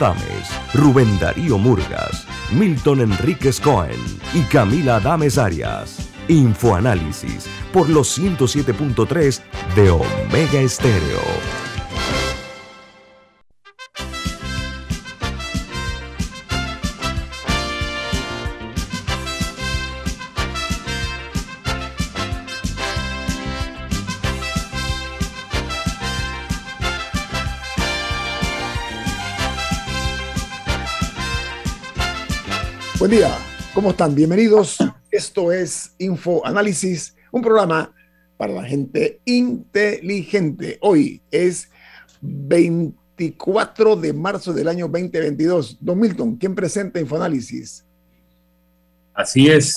Tames, Rubén Darío Murgas, Milton Enríquez Cohen y Camila Dames Arias. Infoanálisis por los 107.3 de Omega Estéreo. ¿Cómo están? Bienvenidos. Esto es Info Análisis, un programa para la gente inteligente. Hoy es 24 de marzo del año 2022. Don Milton, ¿quién presenta Infoanálisis? Así es.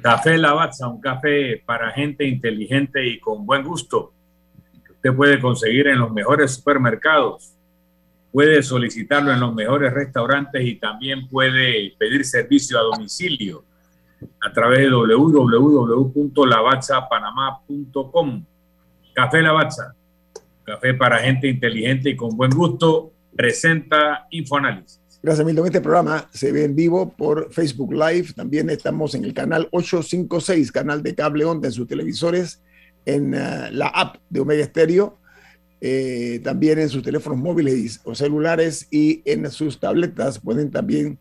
Café Lavazza, un café para gente inteligente y con buen gusto. usted puede conseguir en los mejores supermercados puede solicitarlo en los mejores restaurantes y también puede pedir servicio a domicilio a través de www.lavazzapanamá.com. Café Lavazza, café para gente inteligente y con buen gusto, presenta Infoanálisis. Gracias, Milton. Este programa se ve en vivo por Facebook Live. También estamos en el canal 856, canal de cable onda en sus televisores, en uh, la app de Omega Stereo eh, también en sus teléfonos móviles o celulares y en sus tabletas pueden también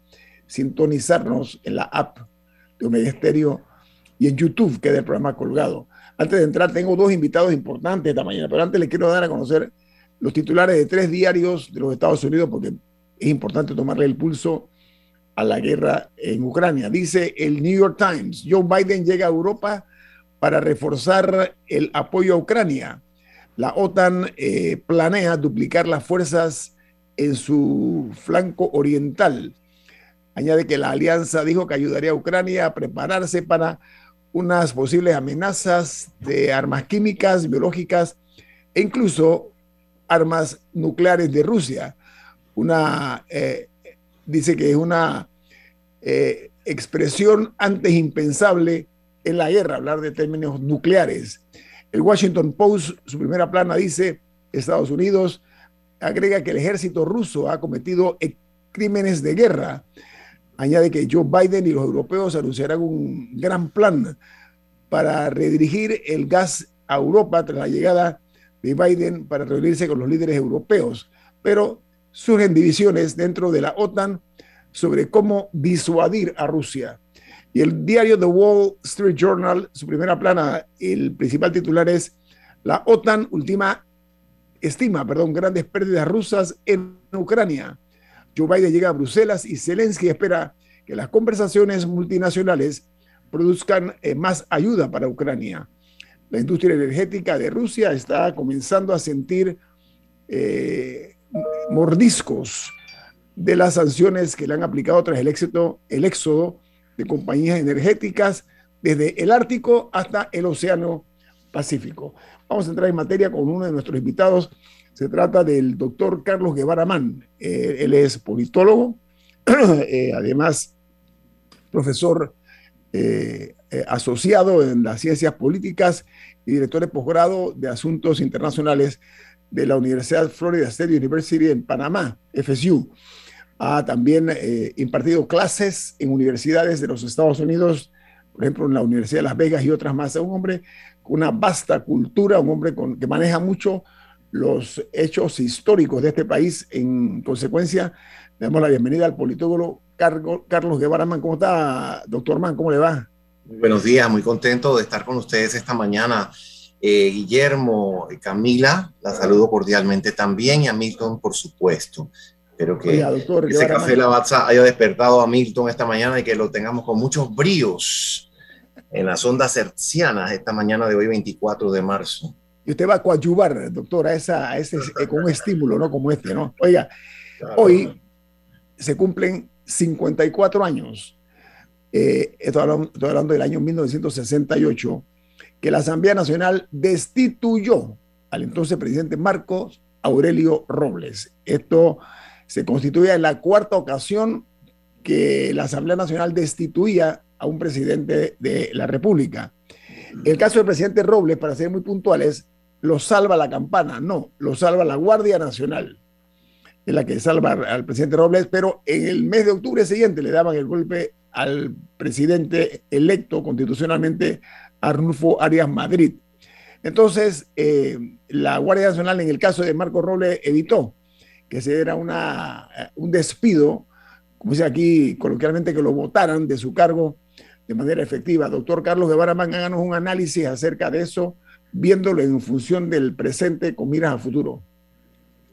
sintonizarnos en la app de Omega Stereo y en YouTube queda el programa colgado. Antes de entrar, tengo dos invitados importantes esta mañana, pero antes les quiero dar a conocer los titulares de tres diarios de los Estados Unidos porque es importante tomarle el pulso a la guerra en Ucrania. Dice el New York Times, Joe Biden llega a Europa para reforzar el apoyo a Ucrania la OTAN eh, planea duplicar las fuerzas en su flanco oriental. Añade que la alianza dijo que ayudaría a Ucrania a prepararse para unas posibles amenazas de armas químicas, biológicas e incluso armas nucleares de Rusia. Una, eh, dice que es una eh, expresión antes impensable en la guerra, hablar de términos nucleares. El Washington Post, su primera plana dice, Estados Unidos agrega que el ejército ruso ha cometido crímenes de guerra. Añade que Joe Biden y los europeos anunciarán un gran plan para redirigir el gas a Europa tras la llegada de Biden para reunirse con los líderes europeos. Pero surgen divisiones dentro de la OTAN sobre cómo disuadir a Rusia. Y el diario The Wall Street Journal, su primera plana, el principal titular es La OTAN última estima, perdón, grandes pérdidas rusas en Ucrania. Joe Biden llega a Bruselas y Zelensky espera que las conversaciones multinacionales produzcan eh, más ayuda para Ucrania. La industria energética de Rusia está comenzando a sentir eh, mordiscos de las sanciones que le han aplicado tras el éxito, el éxodo de compañías energéticas desde el Ártico hasta el Océano Pacífico. Vamos a entrar en materia con uno de nuestros invitados. Se trata del doctor Carlos Guevara Mann. Eh, él es politólogo, eh, además profesor eh, asociado en las ciencias políticas y director de posgrado de asuntos internacionales de la Universidad Florida State University en Panamá, FSU ha también eh, impartido clases en universidades de los Estados Unidos, por ejemplo, en la Universidad de Las Vegas y otras más. Es un hombre con una vasta cultura, un hombre con, que maneja mucho los hechos históricos de este país. En consecuencia, le damos la bienvenida al politólogo Carlos Guevara Man. ¿Cómo está, doctor Man? ¿Cómo le va? buenos días, muy contento de estar con ustedes esta mañana. Eh, Guillermo, Camila, la saludo cordialmente también y a Milton, por supuesto. Espero que ese café Lavazza haya despertado a Milton esta mañana y que lo tengamos con muchos bríos en las ondas hercianas esta mañana de hoy, 24 de marzo. Y usted va a coadyuvar, doctor, a, esa, ese, con un estímulo, ¿no? Como este, ¿no? Oiga, hoy se cumplen 54 años, eh, estoy, hablando, estoy hablando del año 1968, que la Asamblea Nacional destituyó al entonces presidente Marcos Aurelio Robles. Esto se constituía en la cuarta ocasión que la Asamblea Nacional destituía a un presidente de la República. El caso del presidente Robles, para ser muy puntuales, lo salva la campana, no, lo salva la Guardia Nacional. es la que salva al presidente Robles, pero en el mes de octubre siguiente le daban el golpe al presidente electo constitucionalmente Arnulfo Arias Madrid. Entonces, eh, la Guardia Nacional, en el caso de Marco Robles, evitó que se diera una, un despido, como dice aquí coloquialmente, que lo votaran de su cargo de manera efectiva. Doctor Carlos Guevara, háganos un análisis acerca de eso, viéndolo en función del presente con miras al futuro.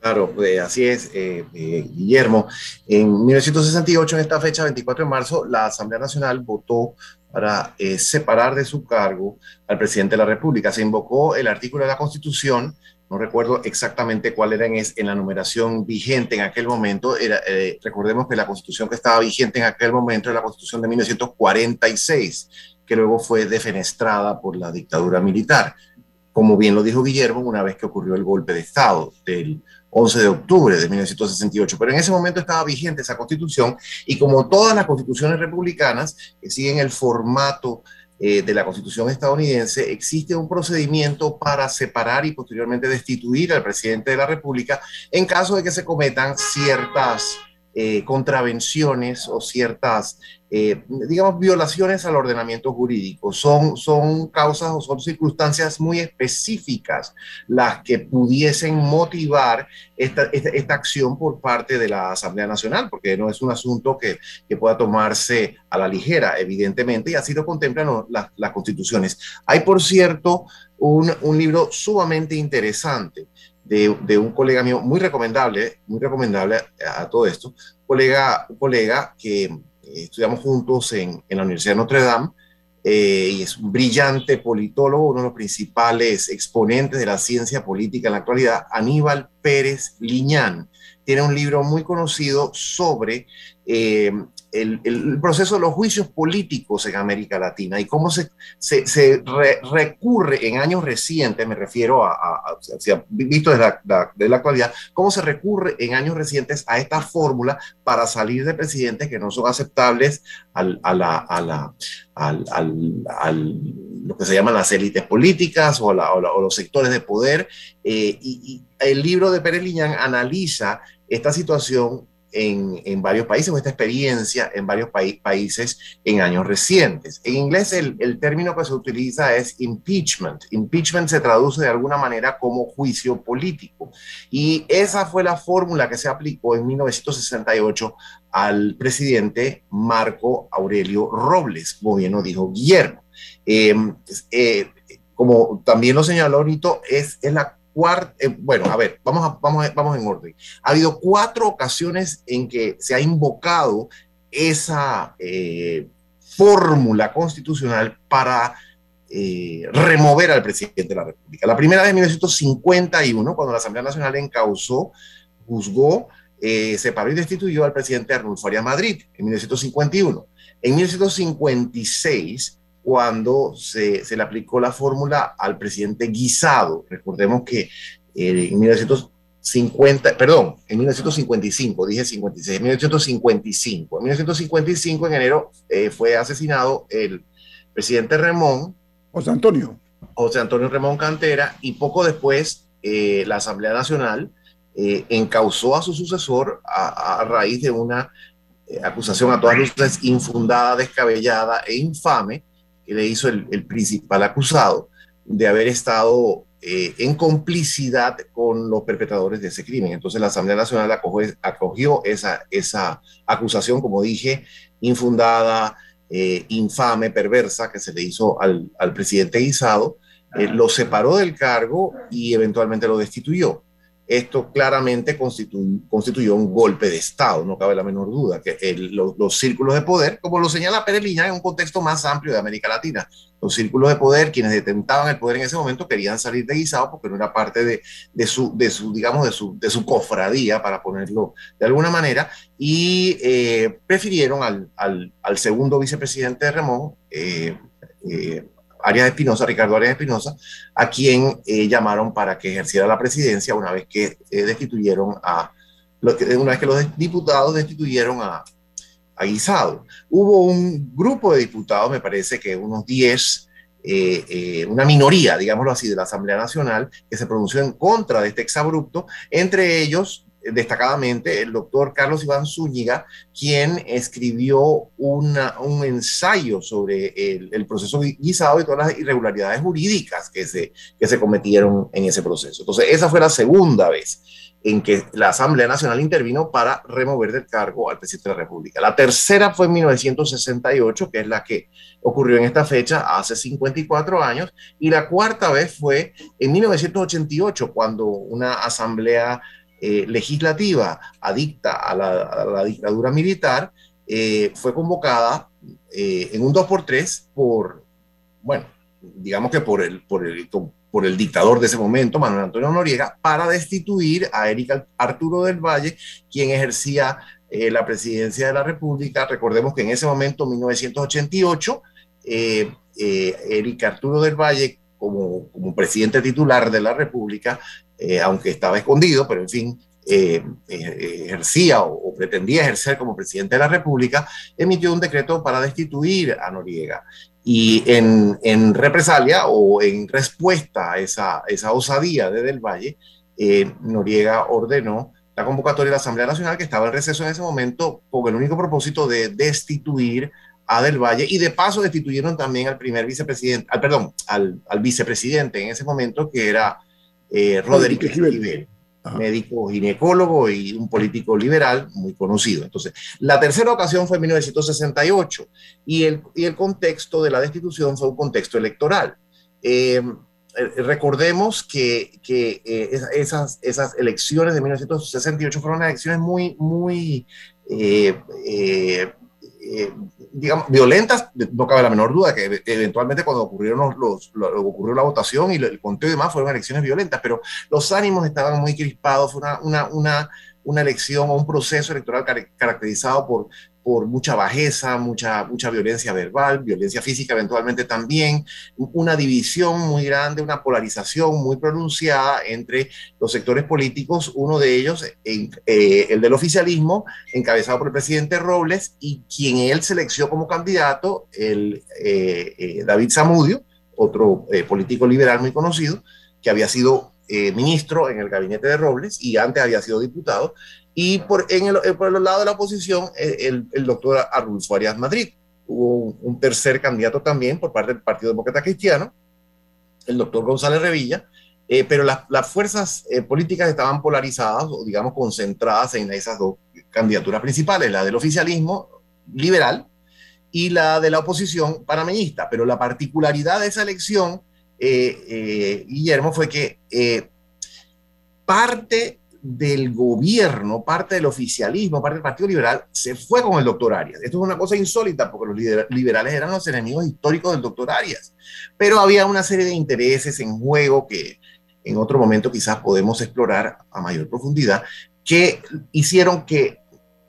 Claro, pues, así es, eh, eh, Guillermo. En 1968, en esta fecha, 24 de marzo, la Asamblea Nacional votó para eh, separar de su cargo al presidente de la República. Se invocó el artículo de la Constitución, no recuerdo exactamente cuál era en, en la numeración vigente en aquel momento. Era, recordemos que la Constitución que estaba vigente en aquel momento era la Constitución de 1946, que luego fue defenestrada por la dictadura militar. Como bien lo dijo Guillermo, una vez que ocurrió el golpe de Estado del 11 de octubre de 1968. Pero en ese momento estaba vigente esa constitución y como todas las constituciones republicanas que siguen el formato eh, de la constitución estadounidense, existe un procedimiento para separar y posteriormente destituir al presidente de la República en caso de que se cometan ciertas eh, contravenciones o ciertas, eh, digamos, violaciones al ordenamiento jurídico. Son, son causas o son circunstancias muy específicas las que pudiesen motivar esta, esta, acción por parte de la Asamblea Nacional, porque no es un asunto que, que pueda tomarse a la ligera, evidentemente, y así lo contemplan las, las constituciones. Hay, por cierto, un, un libro sumamente interesante de, un colega mío, muy recomendable, muy recomendable a, todo esto, colega, un colega que eh, estudiamos juntos en, la Universidad de Notre Dame, eh, y es un brillante politólogo, uno de los principales exponentes de la ciencia política en la actualidad, Aníbal Pérez Liñán. Tiene un libro muy conocido sobre eh, el, proceso de los juicios políticos en América Latina y cómo se, recurre en años recientes, me refiero a, visto desde la, la actualidad, cómo se recurre en años recientes a esta fórmula para salir de presidentes que no son aceptables al, a, la, a, la, lo que se llaman las élites políticas o, o los sectores de poder. Eh, y, y, el libro de Pérez Liñán analiza esta situación en, varios países o esta experiencia en varios países en años recientes. En inglés el, el, término que se utiliza es impeachment. Impeachment se traduce de alguna manera como juicio político. Y esa fue la fórmula que se aplicó en 1968 al presidente Marco Aurelio Robles, como bien lo dijo Guillermo. Em, eh, como también lo señaló ahorita, es, es la eh, bueno, a ver, vamos, vamos, vamos en orden. Ha habido cuatro ocasiones en que se ha invocado esa eh, fórmula constitucional para eh, remover al presidente de la República. La primera vez en 1951, cuando la Asamblea Nacional encausó, juzgó, separó y destituyó al presidente Arnulfo Arias Madrid en 1951. En 1956 cuando se, se le aplicó la fórmula al presidente Guisado. Recordemos que eh, en 1950, perdón, en 1955, dije 56, en 1955. En 1955, en enero, eh, fue asesinado el presidente Remón. José Antonio. José Antonio Remón Cantera, y poco después eh, la Asamblea Nacional encausó a su sucesor a, a raíz de una acusación a todas luces infundada, descabellada e infame que le hizo el, principal acusado de haber estado eh, en complicidad con los perpetradores de ese crimen. Entonces la Asamblea Nacional acogió, esa, acusación, como dije, infundada, eh, infame, perversa, que se le hizo al, presidente Guisado, eh, lo separó del cargo y eventualmente lo destituyó esto claramente constituyó un golpe de Estado, no cabe la menor duda, que los, círculos de poder, como lo señala Pérez en un contexto más amplio de América Latina, los círculos de poder, quienes detentaban el poder en ese momento, querían salir de guisado porque no era parte de, su, de su, digamos, de su, cofradía, para ponerlo de alguna manera, y eh, prefirieron al, segundo vicepresidente de Ramón, eh, eh, Arias Espinosa, Ricardo Arias Espinosa, a quien eh, llamaron para que ejerciera la presidencia una vez que eh, destituyeron a, una vez que los diputados destituyeron a, a Guisado. Hubo un grupo de diputados, me parece que unos 10, eh, una minoría, digámoslo así, de la Asamblea Nacional, que se pronunció en contra de este exabrupto, entre ellos destacadamente el doctor Carlos Iván Zúñiga, quien escribió una, un ensayo sobre el, el, proceso guisado y todas las irregularidades jurídicas que se, que se cometieron en ese proceso. Entonces, esa fue la segunda vez en que la Asamblea Nacional intervino para remover del cargo al presidente de la República. La tercera fue en 1968, que es la que ocurrió en esta fecha hace 54 años, y la cuarta vez fue en 1988, cuando una Asamblea eh, Legislativa adicta a la, dictadura militar eh, fue convocada eh, en un 2 por 3 por, bueno, digamos que por el, por el por el dictador de ese momento, Manuel Antonio Noriega, para destituir a Eric Arturo del Valle, quien ejercía la presidencia de la República. Recordemos que en ese momento, 1988, eh, eh, Eric Arturo del Valle, como, como, presidente titular de la República, aunque estaba escondido, pero en fin, ejercía o, o, pretendía ejercer como presidente de la República, emitió un decreto para destituir a Noriega. Y en, en, represalia o en respuesta a esa, esa osadía de Del Valle, eh, Noriega ordenó la convocatoria de la Asamblea Nacional, que estaba en receso en ese momento, con el único propósito de destituir a Del Valle y de paso destituyeron también al primer vicepresidente, al, perdón, al, al vicepresidente en ese momento, que era eh, Rodríguez Esquivel médico ginecólogo y un político liberal muy conocido. Entonces, la tercera ocasión fue en 1968 y el, y el contexto de la destitución fue un contexto electoral. Eh, eh, recordemos que, que eh, esas, esas elecciones de 1968 fueron elecciones muy, muy eh, digamos, violentas, no cabe la menor duda que eventualmente cuando ocurrieron los, ocurrió la votación y el conteo y demás fueron elecciones violentas, pero los ánimos estaban muy crispados, fue una, una, una, una elección o un proceso electoral caracterizado por por mucha bajeza, mucha, mucha violencia verbal, violencia física eventualmente también, una división muy grande, una polarización muy pronunciada entre los sectores políticos, uno de ellos, eh, el del oficialismo, encabezado por el presidente Robles, y quien él seleccionó como candidato, el eh, eh, David Zamudio, otro político liberal muy conocido, que había sido ministro en el gabinete de Robles y antes había sido diputado, y por, en el, por el lado de la oposición, eh, el, el doctor Arnulfo Arias Madrid. Hubo un, tercer candidato también por parte del Partido Demócrata Cristiano, el doctor González Revilla, eh, pero las, las fuerzas eh, políticas estaban polarizadas o, digamos, concentradas en esas dos candidaturas principales, la del oficialismo liberal y la de la oposición panameñista. Pero la particularidad de esa elección, Guillermo, fue que parte del gobierno, parte del oficialismo, parte del Partido Liberal, se fue con el doctor Arias. Esto es una cosa insólita porque los liberales eran los enemigos históricos del doctor Arias, pero había una serie de intereses en juego que en otro momento quizás podemos explorar a mayor profundidad, que hicieron que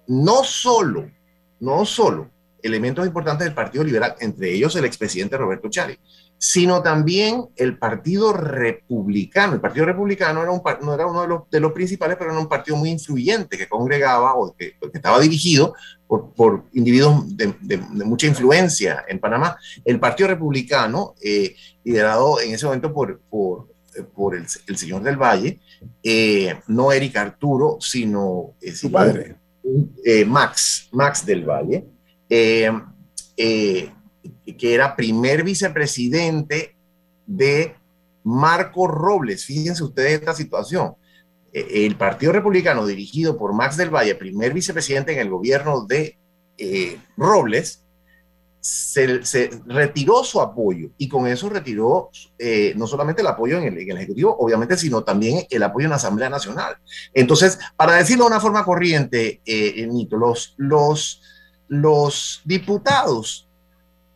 no solo, no solo elementos importantes del Partido Liberal, entre ellos el expresidente Roberto Chávez, sino también el Partido Republicano. El Partido Republicano era un, no era uno de los, de los, principales, pero era un partido muy influyente que congregaba o que, estaba dirigido por, por individuos de, de, mucha influencia en Panamá. El Partido Republicano, eh, liderado en ese momento por, por, por el, el, señor del Valle, eh, no Eric Arturo, sino eh, su padre, Max, Max del Valle que era primer vicepresidente de Marco Robles. Fíjense ustedes esta situación. E, el Partido Republicano, dirigido por Max del Valle, primer vicepresidente en el gobierno de eh, Robles, se, retiró su apoyo y con eso retiró eh, no solamente el apoyo en el, Ejecutivo, obviamente, sino también el apoyo en la Asamblea Nacional. Entonces, para decirlo de una forma corriente, eh, Nito, los diputados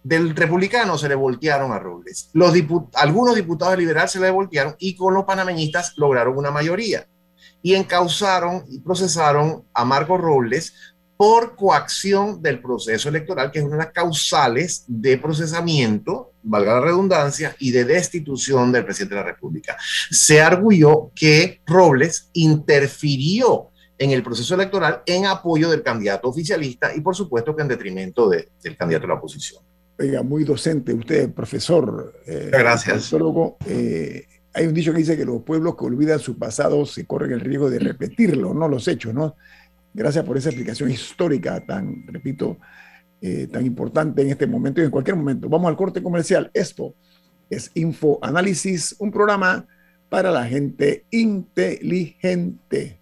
del republicano se le voltearon a Robles. Los algunos diputados liberales se le voltearon y con los panameñistas lograron una mayoría. Y encausaron y procesaron a Marco Robles por coacción del proceso electoral, que es una de las causales de procesamiento, valga la redundancia, y de destitución del presidente de la República. Se arguyó que Robles interfirió en el proceso electoral en apoyo del candidato oficialista y por supuesto que en detrimento del candidato de la oposición. Oiga, muy docente usted, profesor. Eh, Gracias. Eh, hay un dicho que dice que los pueblos que olvidan su pasado se corren el riesgo de repetirlo, no los hechos, ¿no? Gracias por esa explicación histórica tan, repito, eh, tan importante en este momento y en cualquier momento. Vamos al corte comercial. Esto es Info Análisis, un programa para la gente inteligente.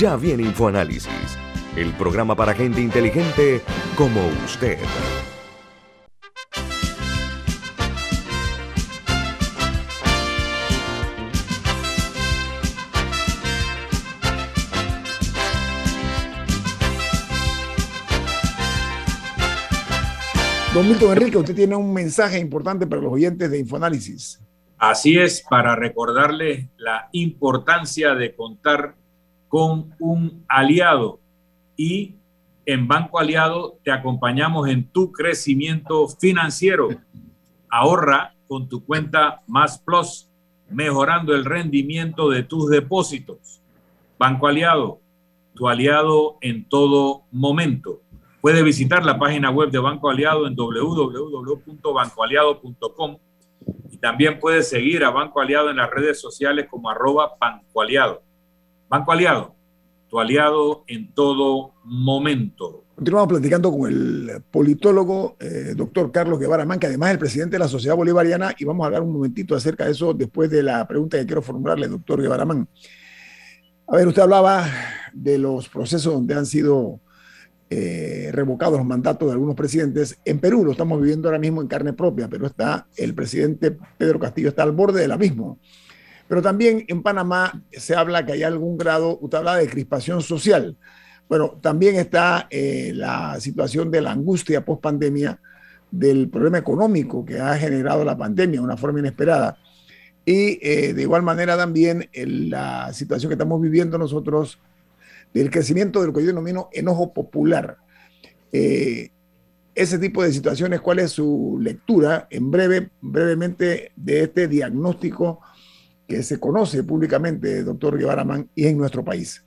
Ya viene InfoAnálisis, el programa para gente inteligente como usted. Don Milton Enrique, usted tiene un mensaje importante para los oyentes de InfoAnálisis. Así es, para recordarles la importancia de contar con un aliado y en Banco Aliado te acompañamos en tu crecimiento financiero. Ahorra con tu cuenta Más Plus, mejorando el rendimiento de tus depósitos. Banco Aliado, tu aliado en todo momento. Puedes visitar la página web de Banco Aliado en www.bancoaliado.com y también puedes seguir a Banco Aliado en las redes sociales como arroba Banco Aliado. Banco Aliado, tu aliado en todo momento. Continuamos platicando con el politólogo eh, doctor Carlos Guevara Man, que además es el presidente de la Sociedad Bolivariana, y vamos a hablar un momentito acerca de eso después de la pregunta que quiero formularle, doctor Guevara Man. A ver, usted hablaba de los procesos donde han sido eh, revocados los mandatos de algunos presidentes. En Perú lo estamos viviendo ahora mismo en carne propia, pero está el presidente Pedro Castillo está al borde del abismo. Pero también en Panamá se habla que hay algún grado, usted habla de crispación social. Bueno, también está eh, la situación de la angustia post pandemia, del problema económico que ha generado la pandemia de una forma inesperada. Y eh, de igual manera también la situación que estamos viviendo nosotros del crecimiento de lo que yo denomino enojo popular. Eh, ese tipo de situaciones, ¿cuál es su lectura en breve, brevemente de este diagnóstico que se conoce públicamente, doctor Guevara Man, y en nuestro país.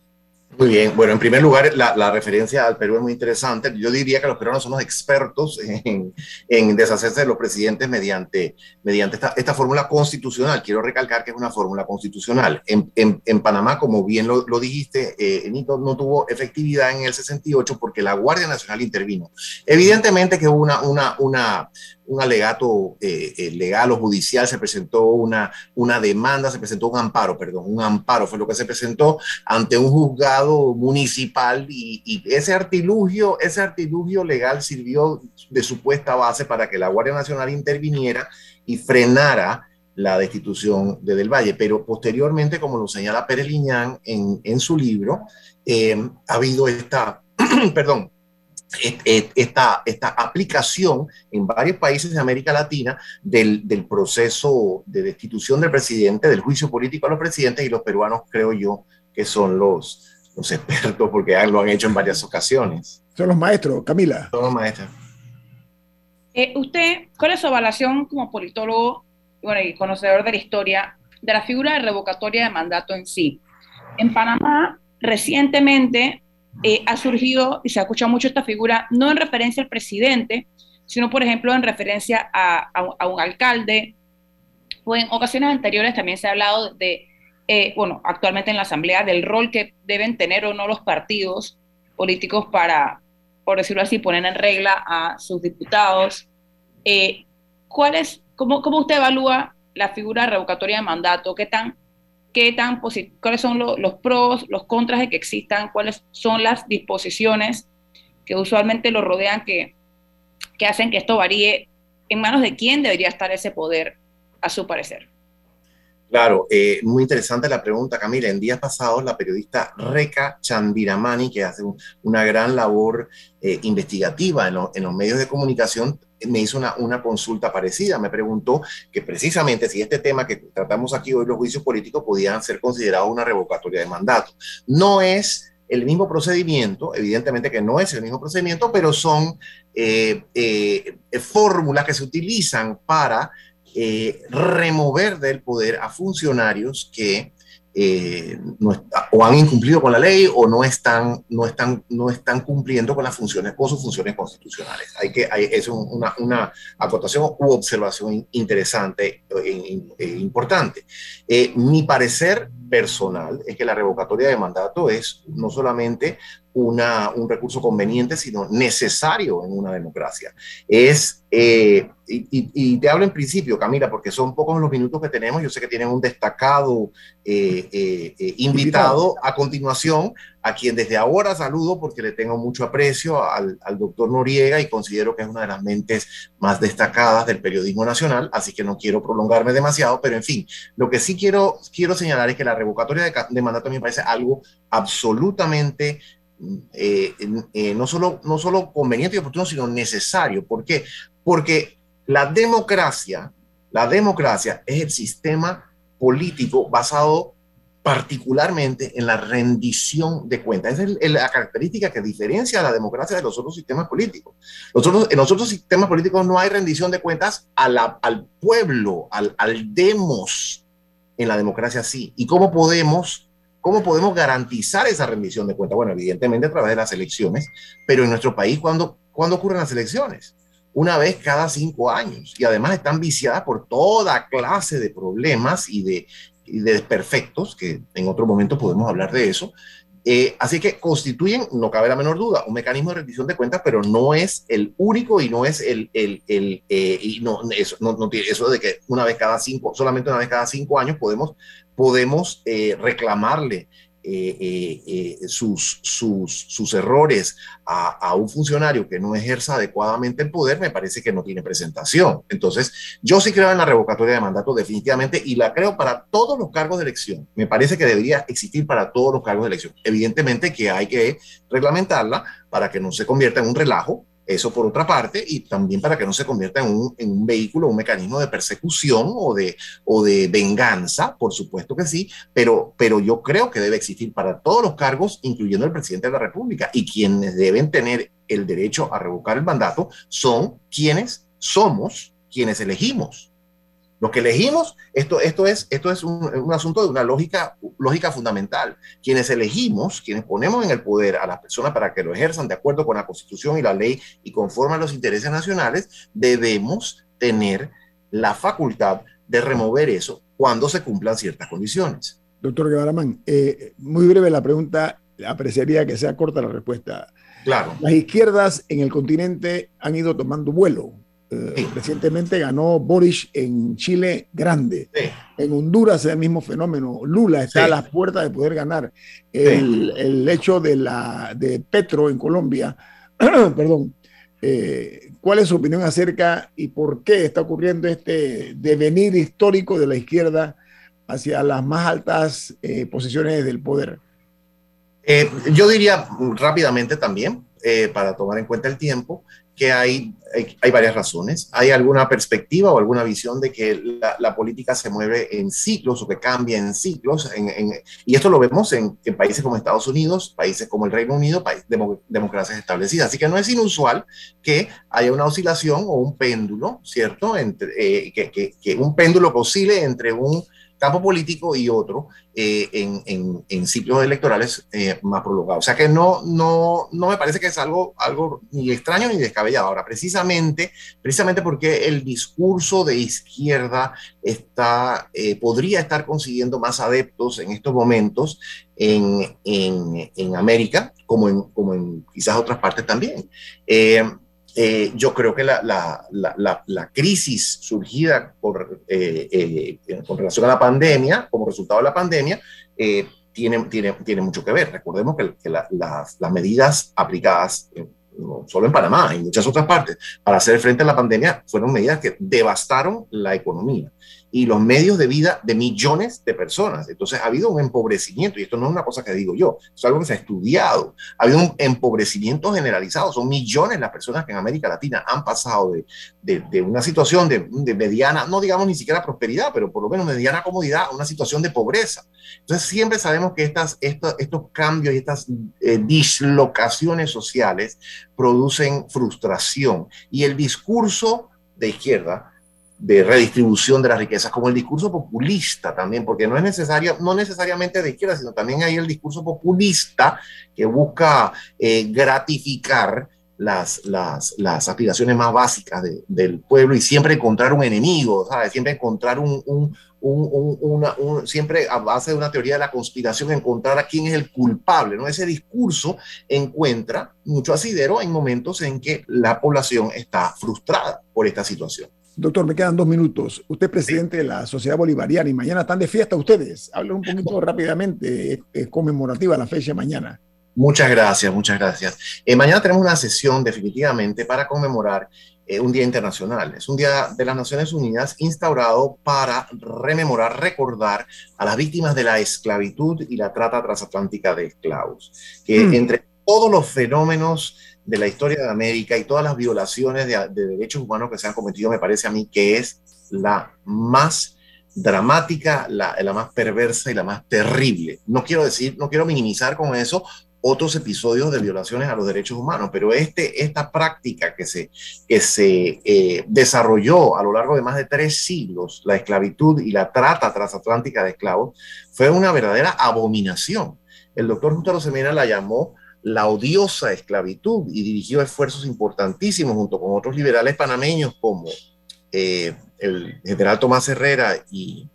Muy bien, bueno, en primer lugar, la, referencia al Perú es muy interesante. Yo diría que los peruanos somos expertos en, deshacerse de los presidentes mediante, mediante esta, fórmula constitucional. Quiero recalcar que es una fórmula constitucional. En, Panamá, como bien lo, dijiste, eh, no, no, tuvo efectividad en el 68 porque la Guardia Nacional intervino. Evidentemente que hubo una, una, una, un alegato eh, eh, legal o judicial, se presentó una, una demanda, se presentó un amparo, perdón, un amparo fue lo que se presentó ante un juzgado municipal y, ese artilugio, ese artilugio legal sirvió de supuesta base para que la Guardia Nacional interviniera y frenara la destitución de Del Valle. Pero posteriormente, como lo señala Pérez Liñán en, en su libro, eh, ha habido esta, perdón, esta, esta aplicación en varios países de América Latina del, del, proceso de destitución del presidente, del juicio político a los presidentes y los peruanos creo yo que son los, los expertos porque lo han hecho en varias ocasiones. Son los maestros, Camila. Son los maestros. Eh, usted, ¿cuál es su evaluación como politólogo bueno, y conocedor de la historia de la figura de revocatoria de mandato en sí? En Panamá, recientemente eh, ha surgido y se ha escuchado mucho esta figura, no en referencia al presidente, sino, por ejemplo, en referencia a, un alcalde, o en ocasiones anteriores también se ha hablado de, eh, bueno, actualmente en la Asamblea, del rol que deben tener o no los partidos políticos para, por decirlo así, poner en regla a sus diputados. Eh, ¿Cuál es ¿cómo, ¿cómo usted evalúa la figura revocatoria de mandato? ¿Qué tan, qué tan ¿Cuáles son los pros, los contras de que existan? ¿Cuáles son las disposiciones que usualmente lo rodean que, que hacen que esto varíe? ¿En manos de quién debería estar ese poder, a su parecer? Claro, eh, muy interesante la pregunta, Camila. En días pasados, la periodista Reka Chandiramani, que hace una gran labor eh, investigativa en, los medios de comunicación, me hizo una, una, consulta parecida. Me preguntó que precisamente si este tema que tratamos aquí hoy, los juicios políticos, podían ser considerados una revocatoria de mandato. No es el mismo procedimiento, evidentemente que no es el mismo procedimiento, pero son eh, fórmulas que se utilizan para eh, remover del poder a funcionarios que eh, o han incumplido con la ley o no están, no están, no están cumpliendo con las funciones, con sus funciones constitucionales. Hay que, hay, es una, una acotación u observación interesante e, importante. Mi parecer personal es que la revocatoria de mandato es no solamente una, un recurso conveniente, sino necesario en una democracia. Es, eh, y, te hablo en principio, Camila, porque son pocos los minutos que tenemos. Yo sé que tienen un destacado eh, eh, invitado a continuación, a quien desde ahora saludo porque le tengo mucho aprecio al, al, doctor Noriega y considero que es una de las mentes más destacadas del periodismo nacional, así que no quiero prolongarme demasiado, pero en fin, lo que sí quiero, quiero señalar es que la revocatoria de, de mandato me parece algo absolutamente eh, eh, no, solo, no solo conveniente y oportuno, sino necesario. ¿Por qué? Porque la democracia, la democracia es el sistema político basado particularmente en la rendición de cuentas. Esa es la característica que diferencia a la democracia de los otros sistemas políticos. Nosotros, en los otros sistemas políticos no hay rendición de cuentas a al pueblo, al, al demos. En la democracia sí. ¿Y cómo podemos ¿Cómo podemos garantizar esa rendición de cuentas? Bueno, evidentemente a través de las elecciones, pero en nuestro país, ¿cuándo, ¿cuándo ocurren las elecciones? Una vez cada cinco años. Y además están viciadas por toda clase de problemas y de, desperfectos, que en otro momento podemos hablar de eso, eh, así que constituyen, no cabe la menor duda, un mecanismo de rendición de cuentas, pero no es el único y no es el, el, el eh, y eso, no, no, eso de que una vez cada cinco, solamente una vez cada cinco años podemos, podemos eh, reclamarle eh, eh, sus, sus, sus, errores a, a, un funcionario que no ejerza adecuadamente el poder, me parece que no tiene presentación. Entonces, yo sí creo en la revocatoria de mandato definitivamente y la creo para todos los cargos de elección. Me parece que debería existir para todos los cargos de elección. Evidentemente que hay que reglamentarla para que no se convierta en un relajo eso por otra parte, y también para que no se convierta en un, en un vehículo, un mecanismo de persecución o de, o de venganza, por supuesto que sí, pero, pero yo creo que debe existir para todos los cargos, incluyendo el presidente de la República, y quienes deben tener el derecho a revocar el mandato son quienes somos, quienes elegimos. Lo que elegimos, esto, esto es, esto es un, un, asunto de una lógica, lógica fundamental. Quienes elegimos, quienes ponemos en el poder a las personas para que lo ejerzan de acuerdo con la Constitución y la ley y conforme a los intereses nacionales, debemos tener la facultad de remover eso cuando se cumplan ciertas condiciones. Doctor Guevara eh, muy breve la pregunta, apreciaría que sea corta la respuesta. Claro. Las izquierdas en el continente han ido tomando vuelo eh, recientemente ganó Boris en Chile grande. En Honduras es el mismo fenómeno. Lula está a las puertas de poder ganar. El, hecho de, la, de Petro en Colombia, perdón, eh, ¿cuál es su opinión acerca y por qué está ocurriendo este devenir histórico de la izquierda hacia las más altas eh, posiciones del poder? yo diría rápidamente también, para tomar en cuenta el tiempo, que hay, hay, varias razones. Hay alguna perspectiva o alguna visión de que la, política se mueve en ciclos o que cambia en ciclos. y esto lo vemos en, países como Estados Unidos, países como el Reino Unido, países, democracias establecidas. Así que no es inusual que haya una oscilación o un péndulo, ¿cierto? Entre, eh, que, que, que un péndulo que oscile entre un campo político y otro eh, en, en, ciclos electorales eh, más prolongados. O sea que no, no, no me parece que es algo, algo ni extraño ni descabellado. Ahora, precisamente, precisamente porque el discurso de izquierda está, eh, podría estar consiguiendo más adeptos en estos momentos en, en, en América, como en, como en quizás otras partes también eh, yo creo que la, la, la, la crisis surgida por, eh, eh, con relación a la pandemia, como resultado de la pandemia, tiene, tiene, tiene mucho que ver. Recordemos que, que las, las medidas aplicadas no solo en Panamá, en muchas otras partes, para hacer frente a la pandemia, fueron medidas que devastaron la economía y los medios de vida de millones de personas. Entonces ha habido un empobrecimiento, y esto no es una cosa que digo yo, es algo que se ha estudiado. Ha habido un empobrecimiento generalizado, son millones las personas que en América Latina han pasado de, de, una situación de, de, mediana, no digamos ni siquiera prosperidad, pero por lo menos mediana comodidad, a una situación de pobreza. Entonces siempre sabemos que estas, estos, estos cambios y estas eh, dislocaciones sociales producen frustración. Y el discurso de izquierda, de redistribución de las riquezas, como el discurso populista también, porque no es necesario, no necesariamente de izquierda, sino también hay el discurso populista que busca eh, gratificar las, las, las, aspiraciones más básicas del pueblo y siempre encontrar un enemigo, ¿sabes? siempre encontrar un, un, un, una, siempre a base de una teoría de la conspiración, encontrar a quién es el culpable, ¿no? Ese discurso encuentra mucho asidero en momentos en que la población está frustrada por esta situación. Doctor, me quedan dos minutos. Usted es presidente de la Sociedad Bolivariana y mañana están de fiesta ustedes. Hablen un poquito rápidamente, es conmemorativa la fecha de mañana. Muchas gracias, muchas gracias. Eh, mañana tenemos una sesión definitivamente para conmemorar eh, un Día Internacional. Es un Día de las Naciones Unidas instaurado para rememorar, recordar a las víctimas de la esclavitud y la trata transatlántica de esclavos. Que mm. entre todos los fenómenos de la historia de América y todas las violaciones de, derechos humanos que se han cometido, me parece a mí que es la más dramática, la, la, más perversa y la más terrible. No quiero decir, no quiero minimizar con eso otros episodios de violaciones a los derechos humanos, pero este, esta práctica que se, que se eh, desarrolló a lo largo de más de tres siglos, la esclavitud y la trata transatlántica de esclavos, fue una verdadera abominación. El doctor Justo Semena la llamó la odiosa esclavitud y dirigió esfuerzos importantísimos junto con otros liberales panameños como eh, el general Tomás Herrera y,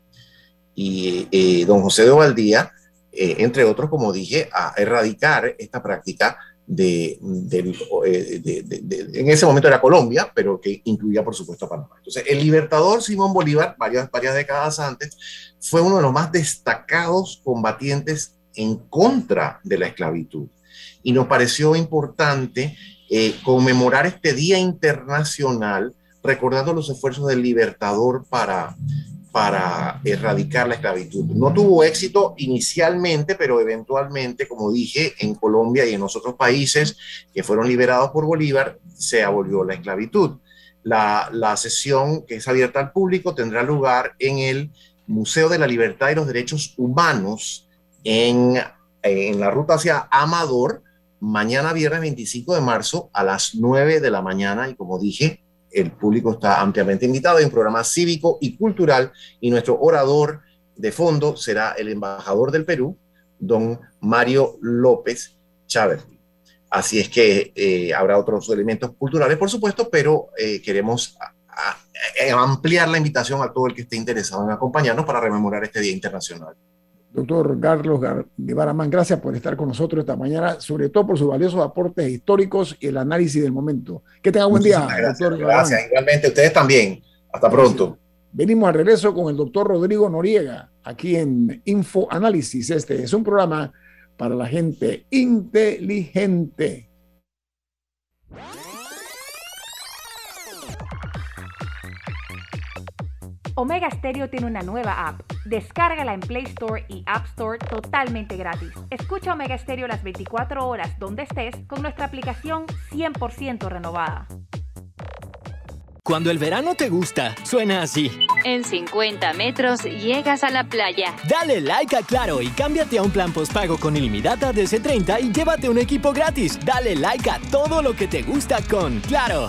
eh, don José de Ovaldía, eh, entre otros, como dije, a erradicar esta práctica de, en ese momento era Colombia, pero que incluía por supuesto a Panamá. Entonces, el libertador Simón Bolívar, varias décadas antes, fue uno de los más destacados combatientes en contra de la esclavitud y nos pareció importante eh, conmemorar este Día Internacional recordando los esfuerzos del Libertador para, para erradicar la esclavitud. No tuvo éxito inicialmente, pero eventualmente, como dije, en Colombia y en los otros países que fueron liberados por Bolívar, se abolió la esclavitud. La, la sesión que es abierta al público tendrá lugar en el Museo de la Libertad y los Derechos Humanos en, en la ruta hacia Amador, mañana viernes 25 de marzo a las 9 de la mañana y como dije, el público está ampliamente invitado. Un programa cívico y cultural y nuestro orador de fondo será el embajador del Perú, don Mario López Chávez. Así es que eh, habrá otros elementos culturales, por supuesto, pero eh, queremos ampliar la invitación a todo el que esté interesado en acompañarnos para rememorar este Día Internacional. Doctor Carlos Guevara gracias por estar con nosotros esta mañana, sobre todo por sus valiosos aportes históricos y el análisis del momento. Que tenga buen día, gracias, doctor Gracias, igualmente ustedes también. Hasta pronto. Venimos al regreso con el doctor Rodrigo Noriega, aquí en Info Análisis. Este es un programa para la gente inteligente. Omega Stereo tiene una nueva app. Descárgala en Play Store y App Store totalmente gratis. Escucha Omega Stereo las 24 horas donde estés con nuestra aplicación 100% renovada. Cuando el verano te gusta, suena así. En 50 metros llegas a la playa. Dale like a Claro y cámbiate a un plan postpago con ilimitada DC30 y llévate un equipo gratis. Dale like a todo lo que te gusta con Claro.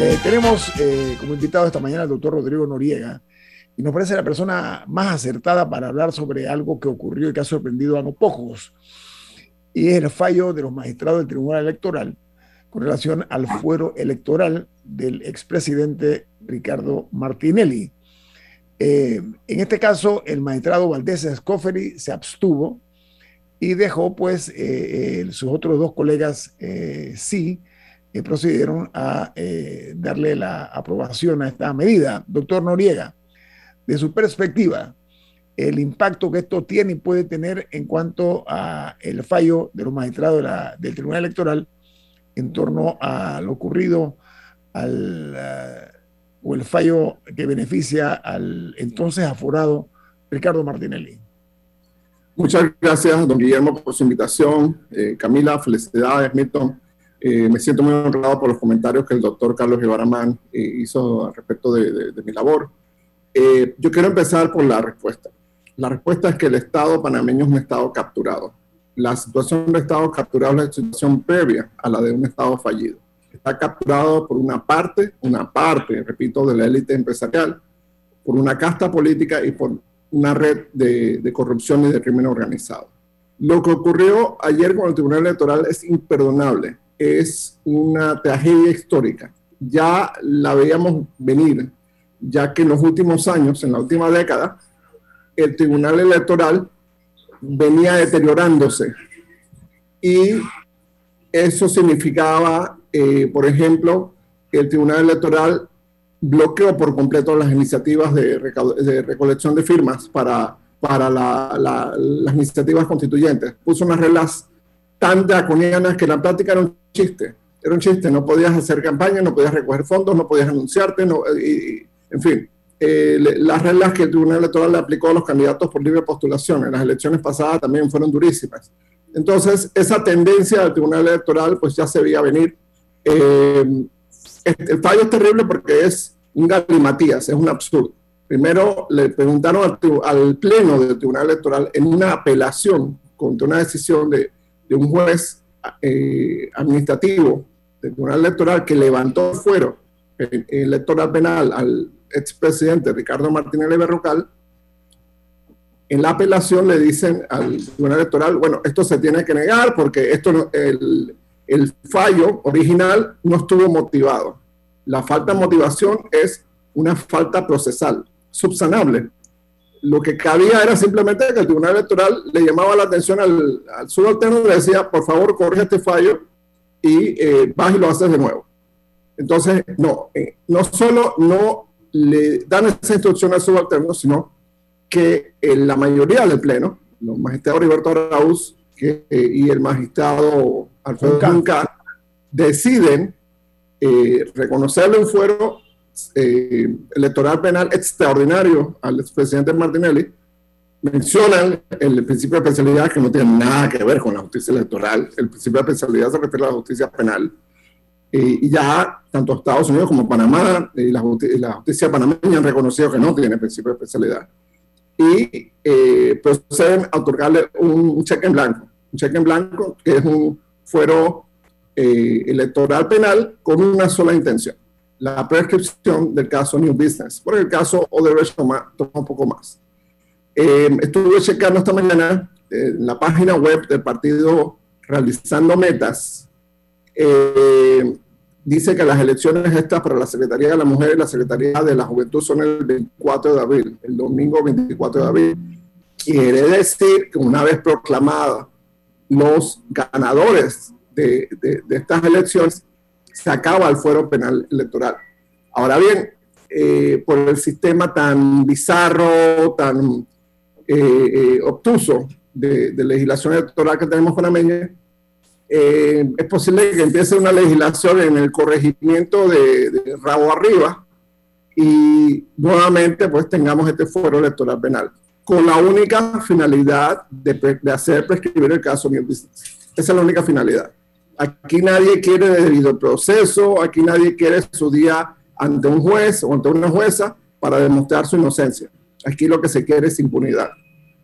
Eh, tenemos eh, como invitado esta mañana al doctor Rodrigo Noriega y nos parece la persona más acertada para hablar sobre algo que ocurrió y que ha sorprendido a no pocos. Y es el fallo de los magistrados del Tribunal Electoral con relación al fuero electoral del expresidente Ricardo Martinelli. Eh, en este caso, el magistrado Valdés Escoferi se abstuvo y dejó, pues, sus otros dos colegas sí procedieron a eh, darle la aprobación a esta medida. Doctor Noriega, de su perspectiva, el impacto que esto tiene y puede tener en cuanto a el fallo de los magistrados del Tribunal Electoral en torno a lo ocurrido al, eh, o el fallo que beneficia al entonces aforado Ricardo Martinelli. Muchas gracias, don Guillermo, por su invitación. Eh, Camila, felicidades, Milton. Eh, me siento muy honrado por los comentarios que el doctor Carlos Guevara eh, hizo al respecto de, mi labor. Eh, yo quiero empezar por la respuesta. La respuesta es que el Estado panameño es un Estado capturado. La situación de Estado capturado es la situación previa a la de un Estado fallido. Está capturado por una parte, una parte, repito, de la élite empresarial, por una casta política y por una red de, de corrupción y de crimen organizado. Lo que ocurrió ayer con el Tribunal Electoral es imperdonable es una tragedia histórica. Ya la veíamos venir, ya que en los últimos años, en la última década, el Tribunal Electoral venía deteriorándose y eso significaba, eh, por ejemplo, que el Tribunal Electoral bloqueó por completo las iniciativas de, recolección de firmas para, para las iniciativas constituyentes. Puso unas reglas tan draconianas que la práctica era un chiste. Era un chiste, no podías hacer campaña, no podías recoger fondos, no podías anunciarte, no, y, en fin. Eh, las reglas que el Tribunal Electoral le aplicó a los candidatos por libre postulación en las elecciones pasadas también fueron durísimas. Entonces, esa tendencia del Tribunal Electoral pues ya se veía venir. Eh, el fallo es terrible porque es un galimatías, es un absurdo. Primero le preguntaron al, al Pleno del Tribunal Electoral en una apelación contra una decisión de, de un juez eh, administrativo del Tribunal Electoral que levantó fuero el, electoral penal al expresidente Ricardo Martínez Berrocal, en la apelación le dicen al Tribunal Electoral, bueno, esto se tiene que negar porque esto el, el fallo original no estuvo motivado. La falta de motivación es una falta procesal, subsanable lo que cabía era simplemente que el Tribunal Electoral le llamaba la atención al, subalterno y le decía, por favor, corrige este fallo y eh, vas y lo haces de nuevo. Entonces, no, eh, no solo no le dan esa instrucción al subalterno, sino que en la mayoría del Pleno, los magistrados Roberto Arauz eh, y el magistrado Alfredo Junca, deciden reconocerle un fuero eh, electoral penal extraordinario al expresidente Martinelli, mencionan el principio de especialidad que no tiene nada que ver con la justicia electoral. El principio de especialidad se refiere a la justicia penal. Eh, y ya tanto Estados Unidos como Panamá y la, justicia panameña han reconocido que no tiene principio de especialidad. Y eh, proceden a otorgarle un, cheque en blanco. Un cheque en blanco que es un fuero electoral penal con una sola intención la prescripción del caso New Business, porque el caso Odebrecht toma, toma un poco más. Eh, estuve checando esta mañana en la página web del partido Realizando Metas. Eh, dice que las elecciones estas para la Secretaría de la Mujer y la Secretaría de la Juventud son el 24 de abril, el domingo 24 de abril. Quiere decir que una vez proclamada los ganadores de, de, estas elecciones, se acaba el fuero penal electoral. Ahora bien, eh, por el sistema tan bizarro, tan eh, eh, obtuso de, de, legislación electoral que tenemos con Ameña, es posible que empiece una legislación en el corregimiento de, de, rabo arriba y nuevamente pues tengamos este fuero electoral penal con la única finalidad de, de hacer prescribir el caso Esa es la única finalidad. Aquí nadie quiere debido proceso, aquí nadie quiere su día ante un juez o ante una jueza para demostrar su inocencia. Aquí lo que se quiere es impunidad.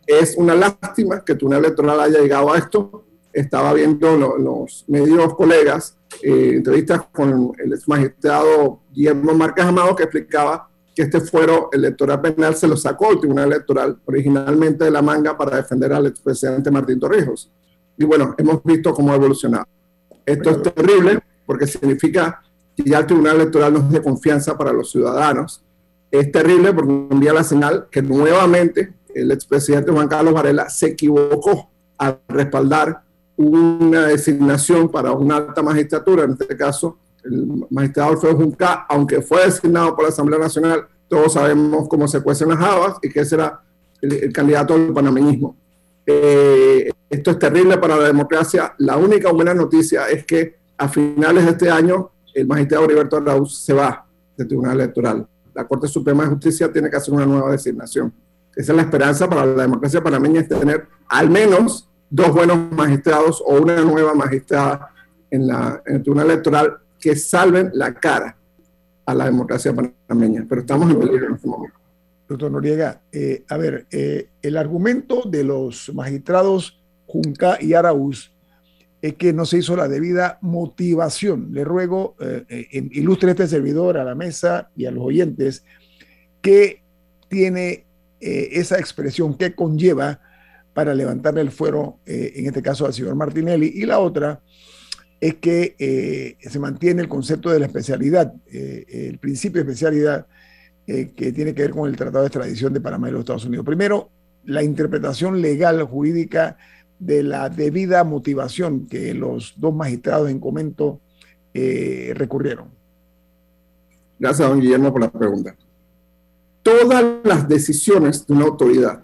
Es una lástima que el Tribunal Electoral haya llegado a esto. Estaba viendo los medios colegas, eh, entrevistas con el ex magistrado Guillermo Márquez Amado, que explicaba que este fuero electoral penal se lo sacó el Tribunal Electoral originalmente de la manga para defender al expresidente Martín Torrijos. Y bueno, hemos visto cómo ha evolucionado. Esto es terrible porque significa que ya el Tribunal Electoral no es de confianza para los ciudadanos. Es terrible porque envía la señal que nuevamente el expresidente Juan Carlos Varela se equivocó al respaldar una designación para una alta magistratura, en este caso el magistrado Alfredo Junca, aunque fue designado por la Asamblea Nacional, todos sabemos cómo se cuecen las habas y que será el, candidato del panameñismo. Eh, esto es terrible para la democracia. La única buena noticia es que a finales de este año el magistrado Heriberto Arauz se va del Tribunal Electoral. La Corte Suprema de Justicia tiene que hacer una nueva designación. Esa es la esperanza para la democracia panameña, es tener al menos dos buenos magistrados o una nueva magistrada en, la, en el Tribunal Electoral que salven la cara a la democracia panameña. Pero estamos en peligro en este momento. Doctor Noriega, eh, a ver, eh, el argumento de los magistrados Junca y Araúz es que no se hizo la debida motivación. Le ruego, eh, ilustre este servidor a la mesa y a los oyentes, que tiene esa expresión que conlleva para levantarle el fuero, en este caso al señor Martinelli, y la otra es que se mantiene el concepto de la especialidad, el principio de especialidad eh, que tiene que ver con el Tratado de Extradición de Panamá y los Estados Unidos. Primero, la interpretación legal jurídica de la debida motivación que los dos magistrados en comento eh, recurrieron. Gracias, don Guillermo, por la pregunta. Todas las decisiones de una autoridad,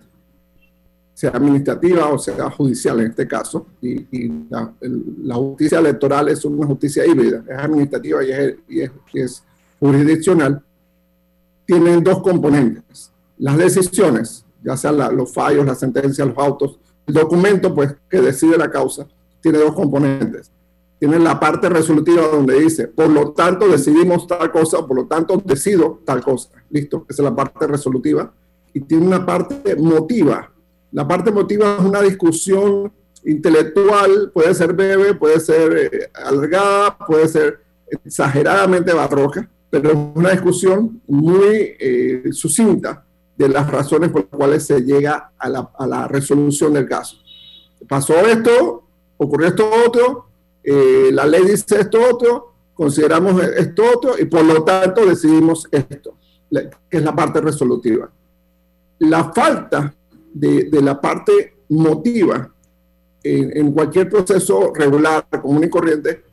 sea administrativa o sea judicial en este caso, y, la, justicia electoral es una justicia híbrida, es administrativa y es jurisdiccional, tienen dos componentes. Las decisiones, ya sean los fallos, las sentencias, los autos, el documento pues que decide la causa, tiene dos componentes. Tiene la parte resolutiva donde dice, por lo tanto decidimos tal cosa, por lo tanto decido tal cosa. Listo, esa es la parte resolutiva. Y tiene una parte motiva. La parte motiva es una discusión intelectual, puede ser breve, puede ser eh, alargada, puede ser exageradamente barroca, pero es una discusión muy eh, sucinta de las razones por las cuales se llega a la, a la, resolución del caso. Pasó esto, ocurrió esto otro, eh, la ley dice esto otro, consideramos esto otro y por lo tanto decidimos esto, que es la parte resolutiva. La falta de, de la parte motiva en, en, cualquier proceso regular, común y corriente,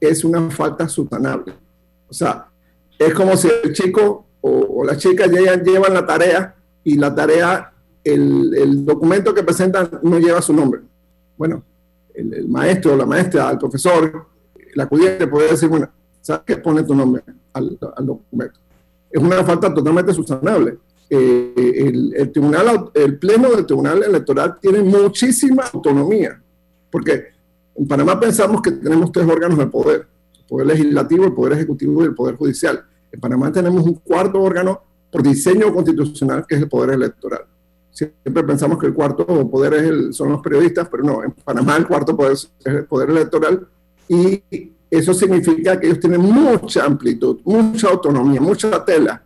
es una falta sustanable. O sea, es como si el chico o, la chica llegan, llevan la tarea y la tarea, el, el, documento que presentan no lleva su nombre. Bueno, el, maestro o la maestra, el profesor, la acudiente puede decir, bueno, ¿sabes qué? Pone tu nombre al, al documento. Es una falta totalmente sustanable. Eh, el, el, tribunal, el pleno del tribunal electoral tiene muchísima autonomía, porque en Panamá pensamos que tenemos tres órganos de poder, el poder legislativo, el poder ejecutivo y el poder judicial. En Panamá tenemos un cuarto órgano por diseño constitucional que es el poder electoral. Siempre pensamos que el cuarto poder es el, son los periodistas, pero no, en Panamá el cuarto poder es el poder electoral y eso significa que ellos tienen mucha amplitud, mucha autonomía, mucha tela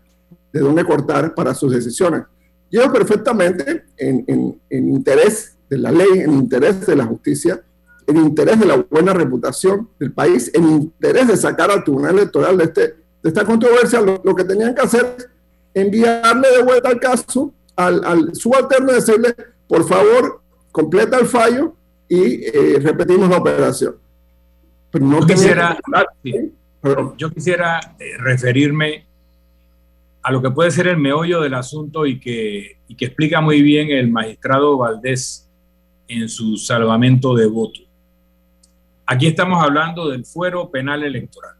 de dónde cortar para sus decisiones. Yo perfectamente en, en, interés de la ley, en interés de la justicia, en interés de la buena reputación del país, en interés de sacar al Tribunal Electoral de, este, de esta controversia, lo, que tenían que hacer es enviarle de vuelta al caso al, al subalterno y decirle, por favor, completa el fallo y eh, repetimos la operación. Pero no yo, quisiera, yo quisiera eh, referirme a lo que puede ser el meollo del asunto y que, y que explica muy bien el magistrado Valdés en su salvamento de voto. Aquí estamos hablando del fuero penal electoral.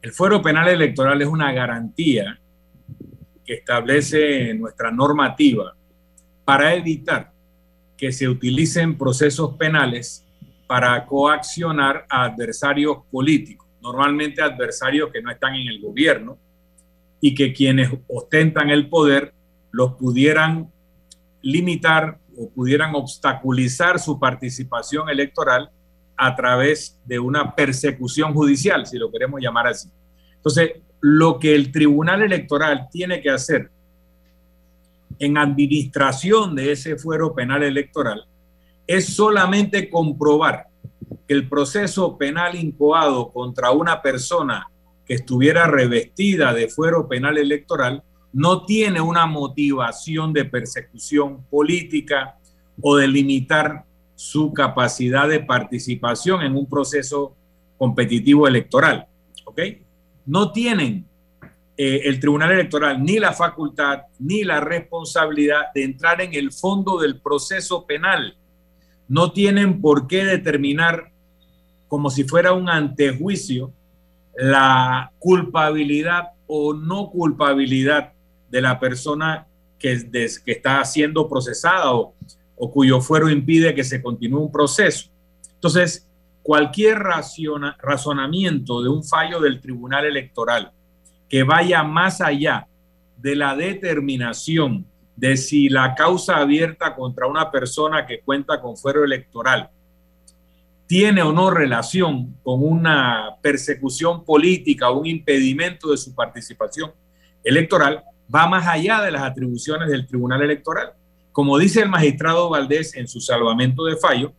El fuero penal electoral es una garantía que establece nuestra normativa para evitar que se utilicen procesos penales para coaccionar a adversarios políticos, normalmente adversarios que no están en el gobierno y que quienes ostentan el poder los pudieran limitar o pudieran obstaculizar su participación electoral a través de una persecución judicial, si lo queremos llamar así. Entonces, lo que el Tribunal Electoral tiene que hacer en administración de ese fuero penal electoral es solamente comprobar que el proceso penal incoado contra una persona que estuviera revestida de fuero penal electoral no tiene una motivación de persecución política o de limitar su capacidad de participación en un proceso competitivo electoral. ¿Ok? No tienen eh, el Tribunal Electoral ni la facultad ni la responsabilidad de entrar en el fondo del proceso penal. No tienen por qué determinar como si fuera un antejuicio la culpabilidad o no culpabilidad de la persona que, que está siendo procesada o, o, cuyo fuero impide que se continúe un proceso. Entonces, cualquier razonamiento de un fallo del Tribunal Electoral que vaya más allá de la determinación de si la causa abierta contra una persona que cuenta con fuero electoral tiene o no relación con una persecución política o un impedimento de su participación electoral, va más allá de las atribuciones del Tribunal Electoral. Como dice el magistrado Valdés en su salvamento de fallo,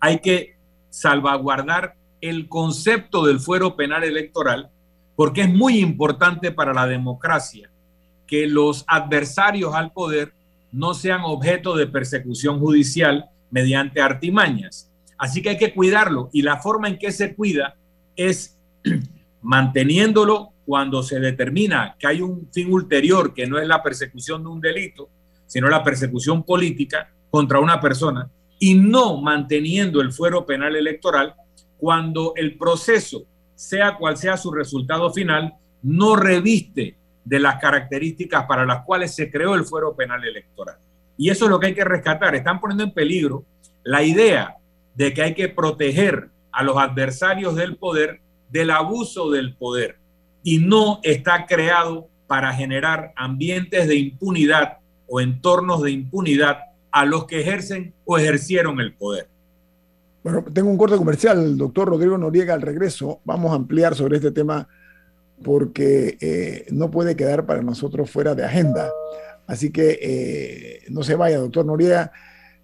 hay que salvaguardar el concepto del fuero penal electoral porque es muy importante para la democracia que los adversarios al poder no sean objeto de persecución judicial mediante artimañas. Así que hay que cuidarlo y la forma en que se cuida es manteniéndolo cuando se determina que hay un fin ulterior que no es la persecución de un delito, sino la persecución política contra una persona y no manteniendo el fuero penal electoral cuando el proceso sea cual sea su resultado final, no reviste de las características para las cuales se creó el fuero penal electoral. Y eso es lo que hay que rescatar. Están poniendo en peligro la idea de que hay que proteger a los adversarios del poder del abuso del poder y no está creado para generar ambientes de impunidad o entornos de impunidad a los que ejercen o ejercieron el poder. Bueno, tengo un corte comercial, doctor Rodrigo Noriega, al regreso. Vamos a ampliar sobre este tema porque eh, no puede quedar para nosotros fuera de agenda. Así que eh, no se vaya, doctor Noriega.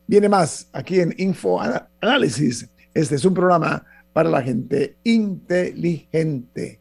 Viene más aquí en Info Análisis. Este es un programa para la gente inteligente.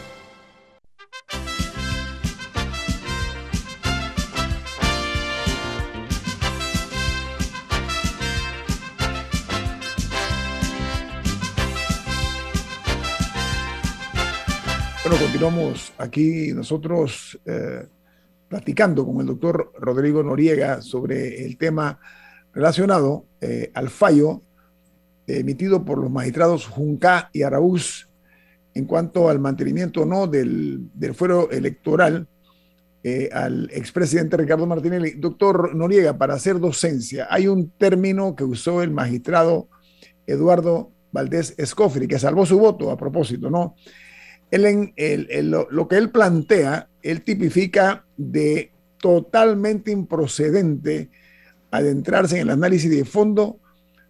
Continuamos aquí nosotros eh, platicando con el doctor Rodrigo Noriega sobre el tema relacionado eh, al fallo emitido por los magistrados Junca y Araúz en cuanto al mantenimiento o no del, fuero electoral eh, al expresidente Ricardo Martinelli. Doctor Noriega, para hacer docencia, hay un término que usó el magistrado Eduardo Valdés Escofri, que salvó su voto a propósito, ¿no? Lo, que él plantea, él tipifica de totalmente improcedente adentrarse en el análisis de fondo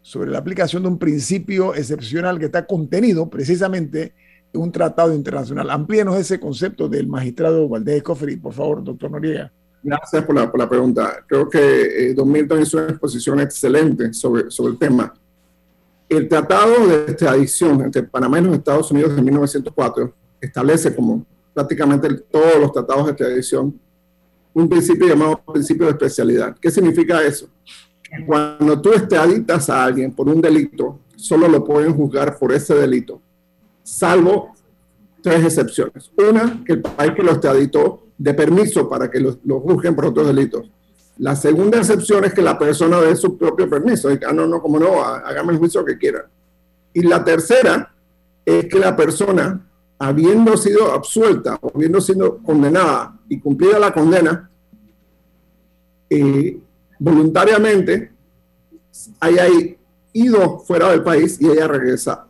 sobre la aplicación de un principio excepcional que está contenido precisamente en un tratado internacional. Amplíenos ese concepto del magistrado Valdés Escofri, por favor, doctor Noriega. Gracias por la, pregunta. Creo que eh, Don Milton hizo una exposición excelente sobre, sobre el tema. El tratado de extradición entre Panamá y los Estados Unidos de 1904 establece como prácticamente todos los tratados de extradición un principio llamado principio de especialidad. ¿Qué significa eso? Cuando tú extraditas a alguien por un delito, solo lo pueden juzgar por ese delito, salvo tres excepciones. Una, que el país que lo extraditó dé permiso para que lo, juzguen por otros delitos. La segunda excepción es que la persona dé su propio permiso. Y, ah, no, no, como no, hágame el juicio que quiera. Y la tercera es que la persona habiendo sido absuelta habiendo sido condenada y cumplida la condena, eh, voluntariamente haya ido fuera del país y haya regresado,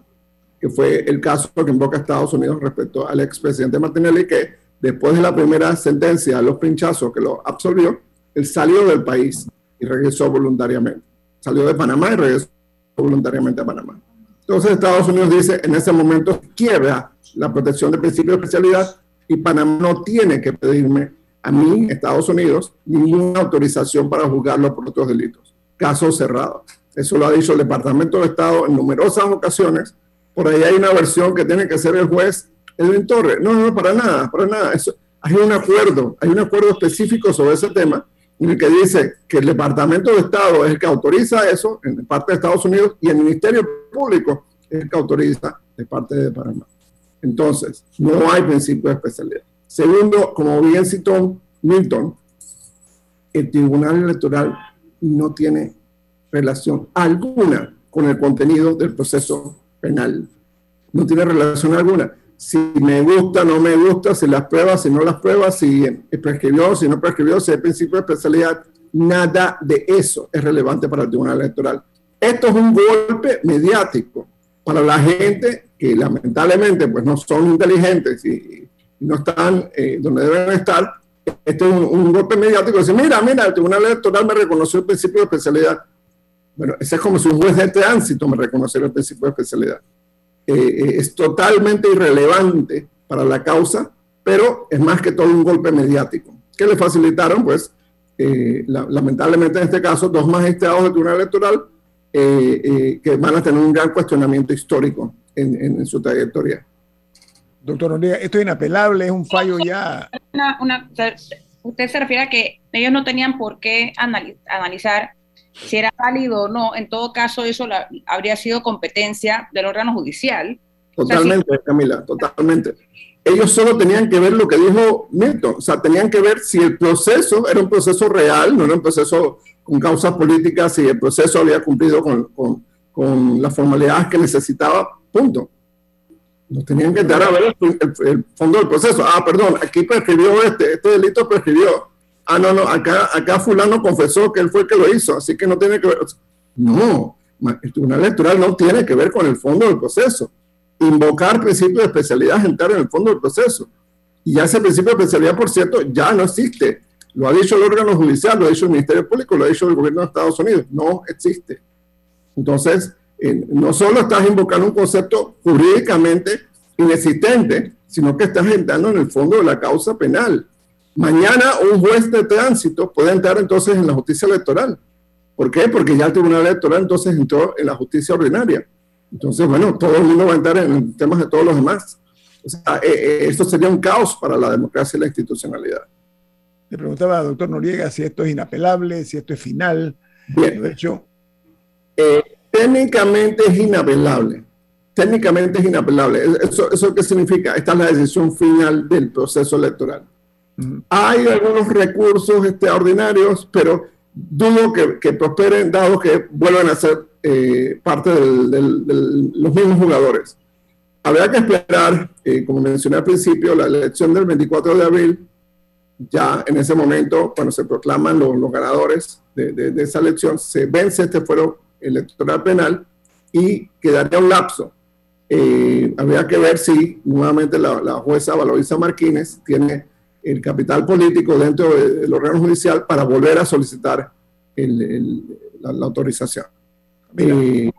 que fue el caso que invoca Estados Unidos respecto al expresidente Martinelli, que después de la primera sentencia los pinchazos que lo absolvió, él salió del país y regresó voluntariamente. Salió de Panamá y regresó voluntariamente a Panamá. Entonces Estados Unidos dice, en ese momento quiebra la protección del principio de especialidad y Panamá no tiene que pedirme a mí, Estados Unidos, ninguna autorización para juzgarlo por otros delitos. Caso cerrado. Eso lo ha dicho el Departamento de Estado en numerosas ocasiones. Por ahí hay una versión que tiene que ser el juez Edwin Torres. No, no, para nada, para nada. Eso, hay un acuerdo, hay un acuerdo específico sobre ese tema en el que dice que el Departamento de Estado es el que autoriza eso en parte de Estados Unidos y el Ministerio Público es el que autoriza de parte de Panamá. Entonces, no hay principio de especialidad. Segundo, como bien citó Milton, el Tribunal Electoral no tiene relación alguna con el contenido del proceso penal. No tiene relación alguna. Si me gusta, no me gusta, si las pruebas, si no las pruebas, si prescribió, si no prescribió, si hay principio de especialidad, nada de eso es relevante para el Tribunal Electoral. Esto es un golpe mediático para la gente que lamentablemente pues no son inteligentes y, no están eh, donde deben estar, este es un, golpe mediático. Dice, mira, mira, el Tribunal Electoral me reconoció el principio de especialidad. Bueno, ese es como si un juez de tránsito me reconociera el principio de especialidad. Eh, eh, es totalmente irrelevante para la causa, pero es más que todo un golpe mediático. ¿Qué le facilitaron? Pues, lamentablemente en este caso, dos magistrados del Tribunal Electoral eh, eh, que van a tener un gran cuestionamiento histórico en, su trayectoria. Doctor Noriega, esto es inapelable, es un fallo ya. usted se refiere a que ellos no tenían por qué analizar si era válido o no. En todo caso, eso habría sido competencia del órgano judicial. Totalmente, Camila, totalmente. Ellos solo tenían que ver lo que dijo Milton, o sea, tenían que ver si el proceso era un proceso real, no era un proceso con causas políticas y el proceso había cumplido con, con, con las formalidades que necesitaba, punto. No tenían que dar a ver el, fondo del proceso. Ah, perdón, aquí prescribió este, este delito prescribió. Ah, no, no, acá, acá fulano confesó que él fue el que lo hizo, así que no tiene que ver. No, el Tribunal Electoral no tiene que ver con el fondo del proceso. Invocar principio de especialidad es entrar en el fondo del proceso. Y ya ese principio de especialidad, por cierto, ya no existe. Lo ha dicho el órgano judicial, lo ha dicho el Ministerio Público, lo ha dicho el gobierno de Estados Unidos. No existe. Entonces, eh, no solo estás invocando un concepto jurídicamente inexistente, sino que estás entrando en el fondo de la causa penal. Mañana un juez de tránsito puede entrar entonces en la justicia electoral. ¿Por qué? Porque ya el Tribunal Electoral entonces entró en la justicia ordinaria. Entonces, bueno, todo el mundo va a entrar en temas de todos los demás. O sea, eh, eh, esto sería un caos para la democracia y la institucionalidad. Le preguntaba doctor Noriega si esto es inapelable, si esto es final. Bien. De hecho, eh, técnicamente es inapelable. Técnicamente es inapelable. ¿Eso, ¿Eso qué significa? Esta es la decisión final del proceso electoral. Hay algunos recursos extraordinarios, pero dudo que, que prosperen, dado que vuelvan a ser eh, parte de los mismos jugadores. Habrá que esperar, eh, como mencioné al principio, la elección del 24 de abril. Ya en ese momento, cuando se proclaman los, ganadores de, esa elección, se vence este fuero electoral penal y quedaría un lapso. Eh, habría que ver si nuevamente la, la jueza Valoriza Martínez tiene el capital político dentro del órgano judicial para volver a solicitar la, autorización. Eh,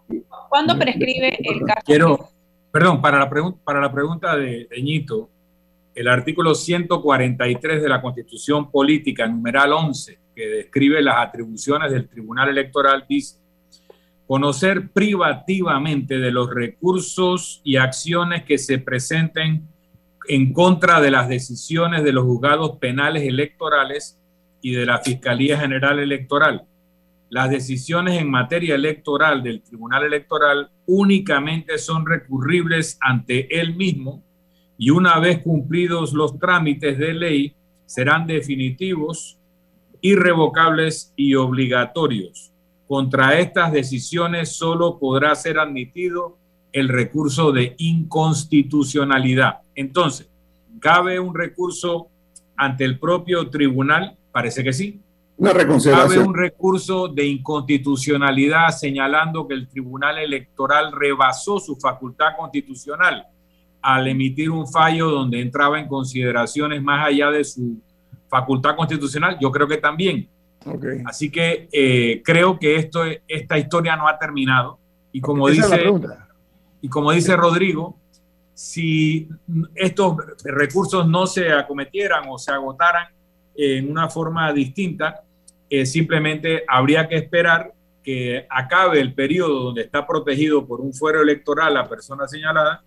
¿Cuándo prescribe el caso? Quiero, perdón, para la, para la pregunta de, de Ñito, el artículo 143 de la Constitución Política, numeral 11, que describe las atribuciones del Tribunal Electoral, dice, conocer privativamente de los recursos y acciones que se presenten en contra de las decisiones de los juzgados penales electorales y de la Fiscalía General Electoral. Las decisiones en materia electoral del Tribunal Electoral únicamente son recurribles ante él mismo y una vez cumplidos los trámites de ley serán definitivos, irrevocables y obligatorios. Contra estas decisiones solo podrá ser admitido el recurso de inconstitucionalidad. Entonces, ¿cabe un recurso ante el propio tribunal? Parece que sí. Una reconsideración. ¿Cabe un recurso de inconstitucionalidad señalando que el tribunal electoral rebasó su facultad constitucional al emitir un fallo donde entraba en consideraciones más allá de su facultad constitucional? Yo creo que también. Así que eh, creo que esto, esta historia no ha terminado. Y como dice y como dice Rodrigo, si estos recursos no se acometieran o se agotaran en una forma distinta, eh, simplemente habría que esperar que acabe el periodo donde está protegido por un fuero electoral la persona señalada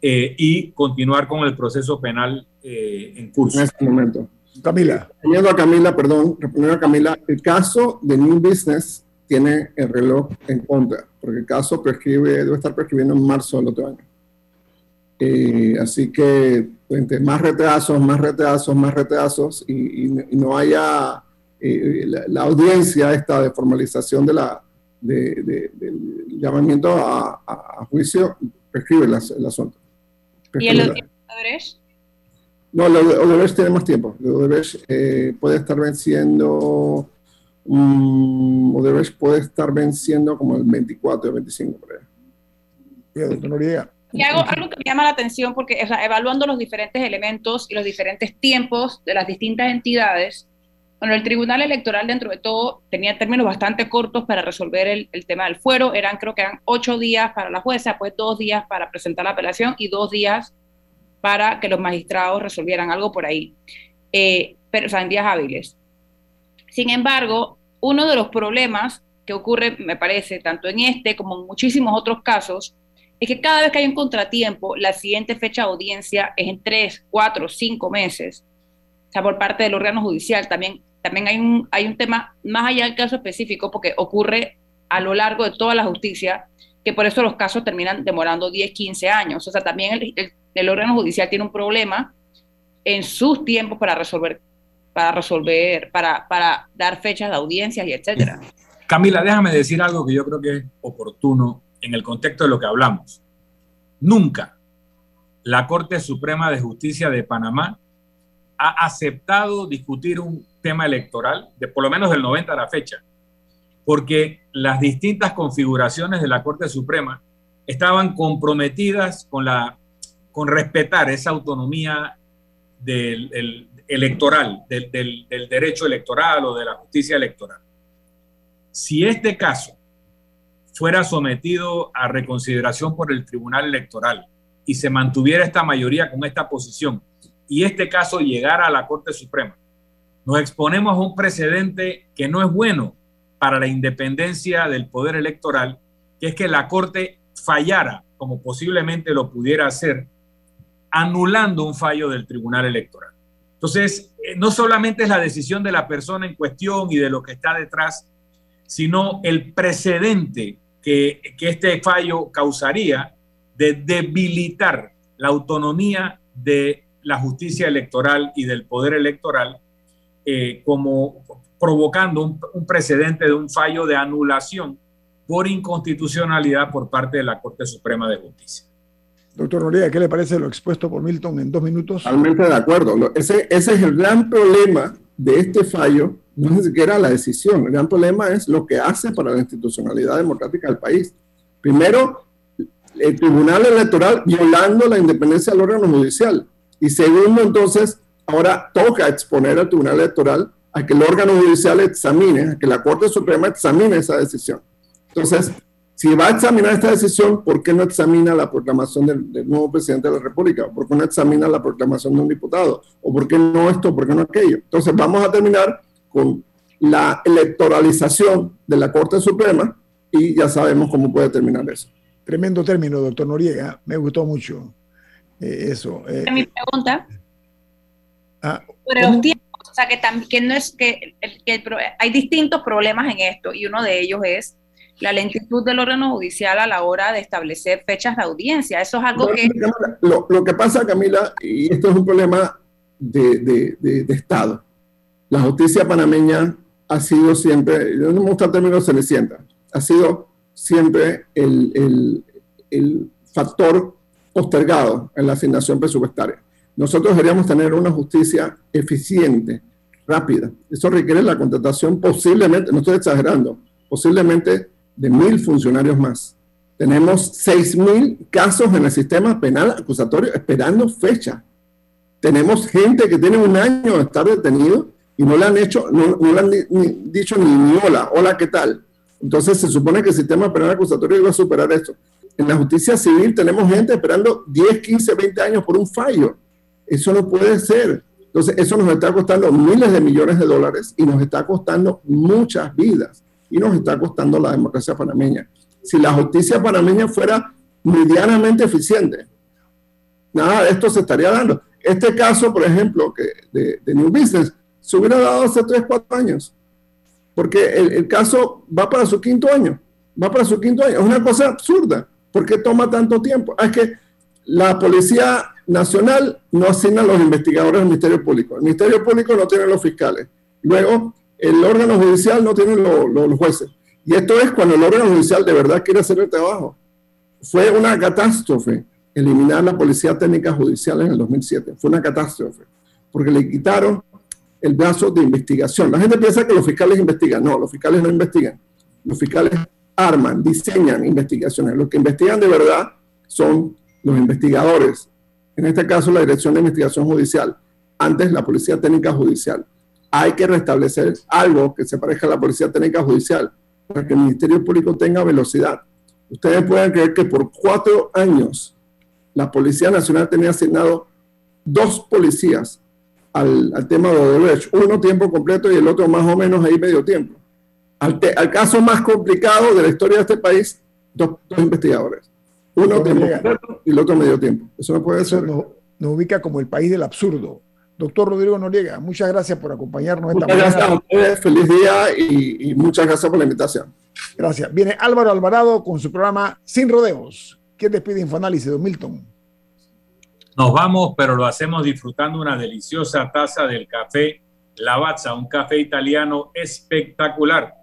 eh, y continuar con el proceso penal eh, en curso. En este momento. Camila. Respondiendo a Camila, perdón, respondiendo a Camila, el caso de New Business tiene el reloj en contra, porque el caso prescribe, debe estar prescribiendo en marzo del otro año. Eh, así que más retrasos, más retrasos, más retrasos y, no haya eh, la, audiencia esta de formalización de la, del llamamiento a, juicio, prescribe el, asunto. ¿Y el Odebrecht? No, Odebrecht tiene más tiempo. El Odebrecht eh, puede estar venciendo um, Odebrecht puede estar venciendo como el 24 o 25 por Y hago algo que me llama la atención porque, evaluando los diferentes elementos y los diferentes tiempos de las distintas entidades, bueno, el Tribunal Electoral dentro de todo tenía términos bastante cortos para resolver el, el, tema del fuero. Eran, creo que eran ocho días para la jueza, pues dos días para presentar la apelación y dos días para que los magistrados resolvieran algo por ahí. Eh, pero, o sea, en días hábiles. Sin embargo, uno de los problemas que ocurre, me parece, tanto en este como en muchísimos otros casos, es que cada vez que hay un contratiempo, la siguiente fecha de audiencia es en tres, cuatro, cinco meses. O sea, por parte del órgano judicial. También, también hay, un, hay un tema más allá del caso específico, porque ocurre a lo largo de toda la justicia, que por eso los casos terminan demorando 10, 15 años. O sea, también el, el órgano judicial tiene un problema en sus tiempos para resolver para resolver, para, para dar fechas de audiencias y etcétera. Camila, déjame decir algo que yo creo que es oportuno en el contexto de lo que hablamos. Nunca la Corte Suprema de Justicia de Panamá ha aceptado discutir un tema electoral, de por lo menos del 90 a la fecha, porque las distintas configuraciones de la Corte Suprema estaban comprometidas con, la, con respetar esa autonomía del, electoral, del, derecho electoral o de la justicia electoral. Si este caso fuera sometido a reconsideración por el Tribunal Electoral y se mantuviera esta mayoría con esta posición y este caso llegara a la Corte Suprema, nos exponemos a un precedente que no es bueno para la independencia del poder electoral, que es que la Corte fallara, como posiblemente lo pudiera hacer, anulando un fallo del Tribunal Electoral. Entonces, eh, no solamente es la decisión de la persona en cuestión y de lo que está detrás, sino el precedente que, que este fallo causaría de debilitar la autonomía de la justicia electoral y del poder electoral, eh, como provocando un, un, precedente de un fallo de anulación por inconstitucionalidad por parte de la Corte Suprema de Justicia. Doctor Noriega, ¿qué le parece lo expuesto por Milton en dos minutos? Totalmente de acuerdo. Ese, es el gran problema de este fallo, no es siquiera la decisión, el gran problema es lo que hace para la institucionalidad democrática del país. Primero, el Tribunal Electoral violando la independencia del órgano judicial. Y segundo, entonces, ahora toca exponer al Tribunal Electoral a que el órgano judicial examine, a que la Corte Suprema examine esa decisión. Entonces, si va a examinar esta decisión, ¿por qué no examina la proclamación del, nuevo presidente de la República? ¿Por qué no examina la proclamación de un diputado? ¿O por qué no esto? ¿Por qué no aquello? Entonces, vamos a terminar con la electoralización de la Corte Suprema y ya sabemos cómo puede terminar eso. Tremendo término, doctor Noriega. Me gustó mucho eh, eso. Eh, mi pregunta. Ah, los tiempos, o sea, que, que no es que, que hay distintos problemas en esto y uno de ellos es la lentitud del órgano judicial a la hora de establecer fechas de audiencia. Eso es algo que... Lo, lo, que pasa, Camila, y esto es un problema de, de, de, Estado. La justicia panameña ha sido siempre, yo no me gusta el término cenicienta, ha sido siempre el, factor postergado en la asignación presupuestaria. Nosotros deberíamos tener una justicia eficiente, rápida. Eso requiere la contratación posiblemente, no estoy exagerando, posiblemente de mil funcionarios más. Tenemos seis mil casos en el sistema penal acusatorio esperando fecha. Tenemos gente que tiene un año de estar detenido y no le han hecho, no, le han dicho ni, ni hola, hola, ¿qué tal? Entonces se supone que el sistema penal acusatorio iba a superar esto. En la justicia civil tenemos gente esperando 10, 15, 20 años por un fallo. Eso no puede ser. Entonces eso nos está costando miles de millones de dólares y nos está costando muchas vidas y nos está costando la democracia panameña. Si la justicia panameña fuera medianamente eficiente, nada de esto se estaría dando. Este caso, por ejemplo, que de, de New Business, se hubiera dado hace 3, 4 años porque el, caso va para su quinto año, va para su quinto año. Es una cosa absurda. ¿Por qué toma tanto tiempo? Ah, es que la Policía Nacional no asigna a los investigadores del Ministerio Público. El Ministerio Público no tiene los fiscales. Luego, el órgano judicial no tiene los jueces. Y esto es cuando el órgano judicial de verdad quiere hacer el trabajo. Fue una catástrofe eliminar la Policía Técnica Judicial en el 2007. Fue una catástrofe. Porque le quitaron el brazo de investigación. La gente piensa que los fiscales investigan. No, los fiscales no investigan. Los fiscales arman, diseñan investigaciones. Los que investigan de verdad son los investigadores. En este caso, la Dirección de Investigación Judicial. Antes, la Policía Técnica Judicial. Hay que restablecer algo que se parezca a la Policía Técnica Judicial para que el Ministerio Público tenga velocidad. Ustedes pueden creer que por cuatro años la Policía Nacional tenía asignado dos policías al, tema de Odebrecht, uno tiempo completo y el otro más o menos ahí medio tiempo. Al, caso más complicado de la historia de este país, dos, investigadores. Uno tiempo completo y el otro medio tiempo. Eso no puede ser. Nos, ubica como el país del absurdo. Doctor Rodrigo Noriega, muchas gracias por acompañarnos esta mañana. Gracias a ustedes, feliz día y, y muchas gracias por la invitación. Gracias. Viene Álvaro Alvarado con su programa Sin Rodeos. ¿Quién despide Infoanálisis, Don Milton? Nos vamos, pero lo hacemos disfrutando una deliciosa taza del café Lavazza, un café italiano espectacular.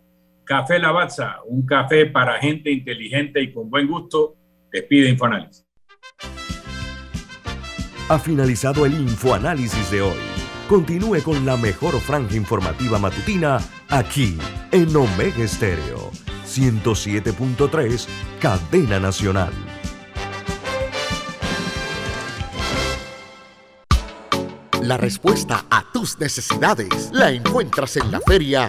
Café Lavazza, un café para gente inteligente y con buen gusto. Despide Infoanálisis. Ha finalizado el Infoanálisis de hoy. Continúe con la mejor franja informativa matutina aquí en Omega Estéreo 107.3, Cadena Nacional. La respuesta a tus necesidades la encuentras en la feria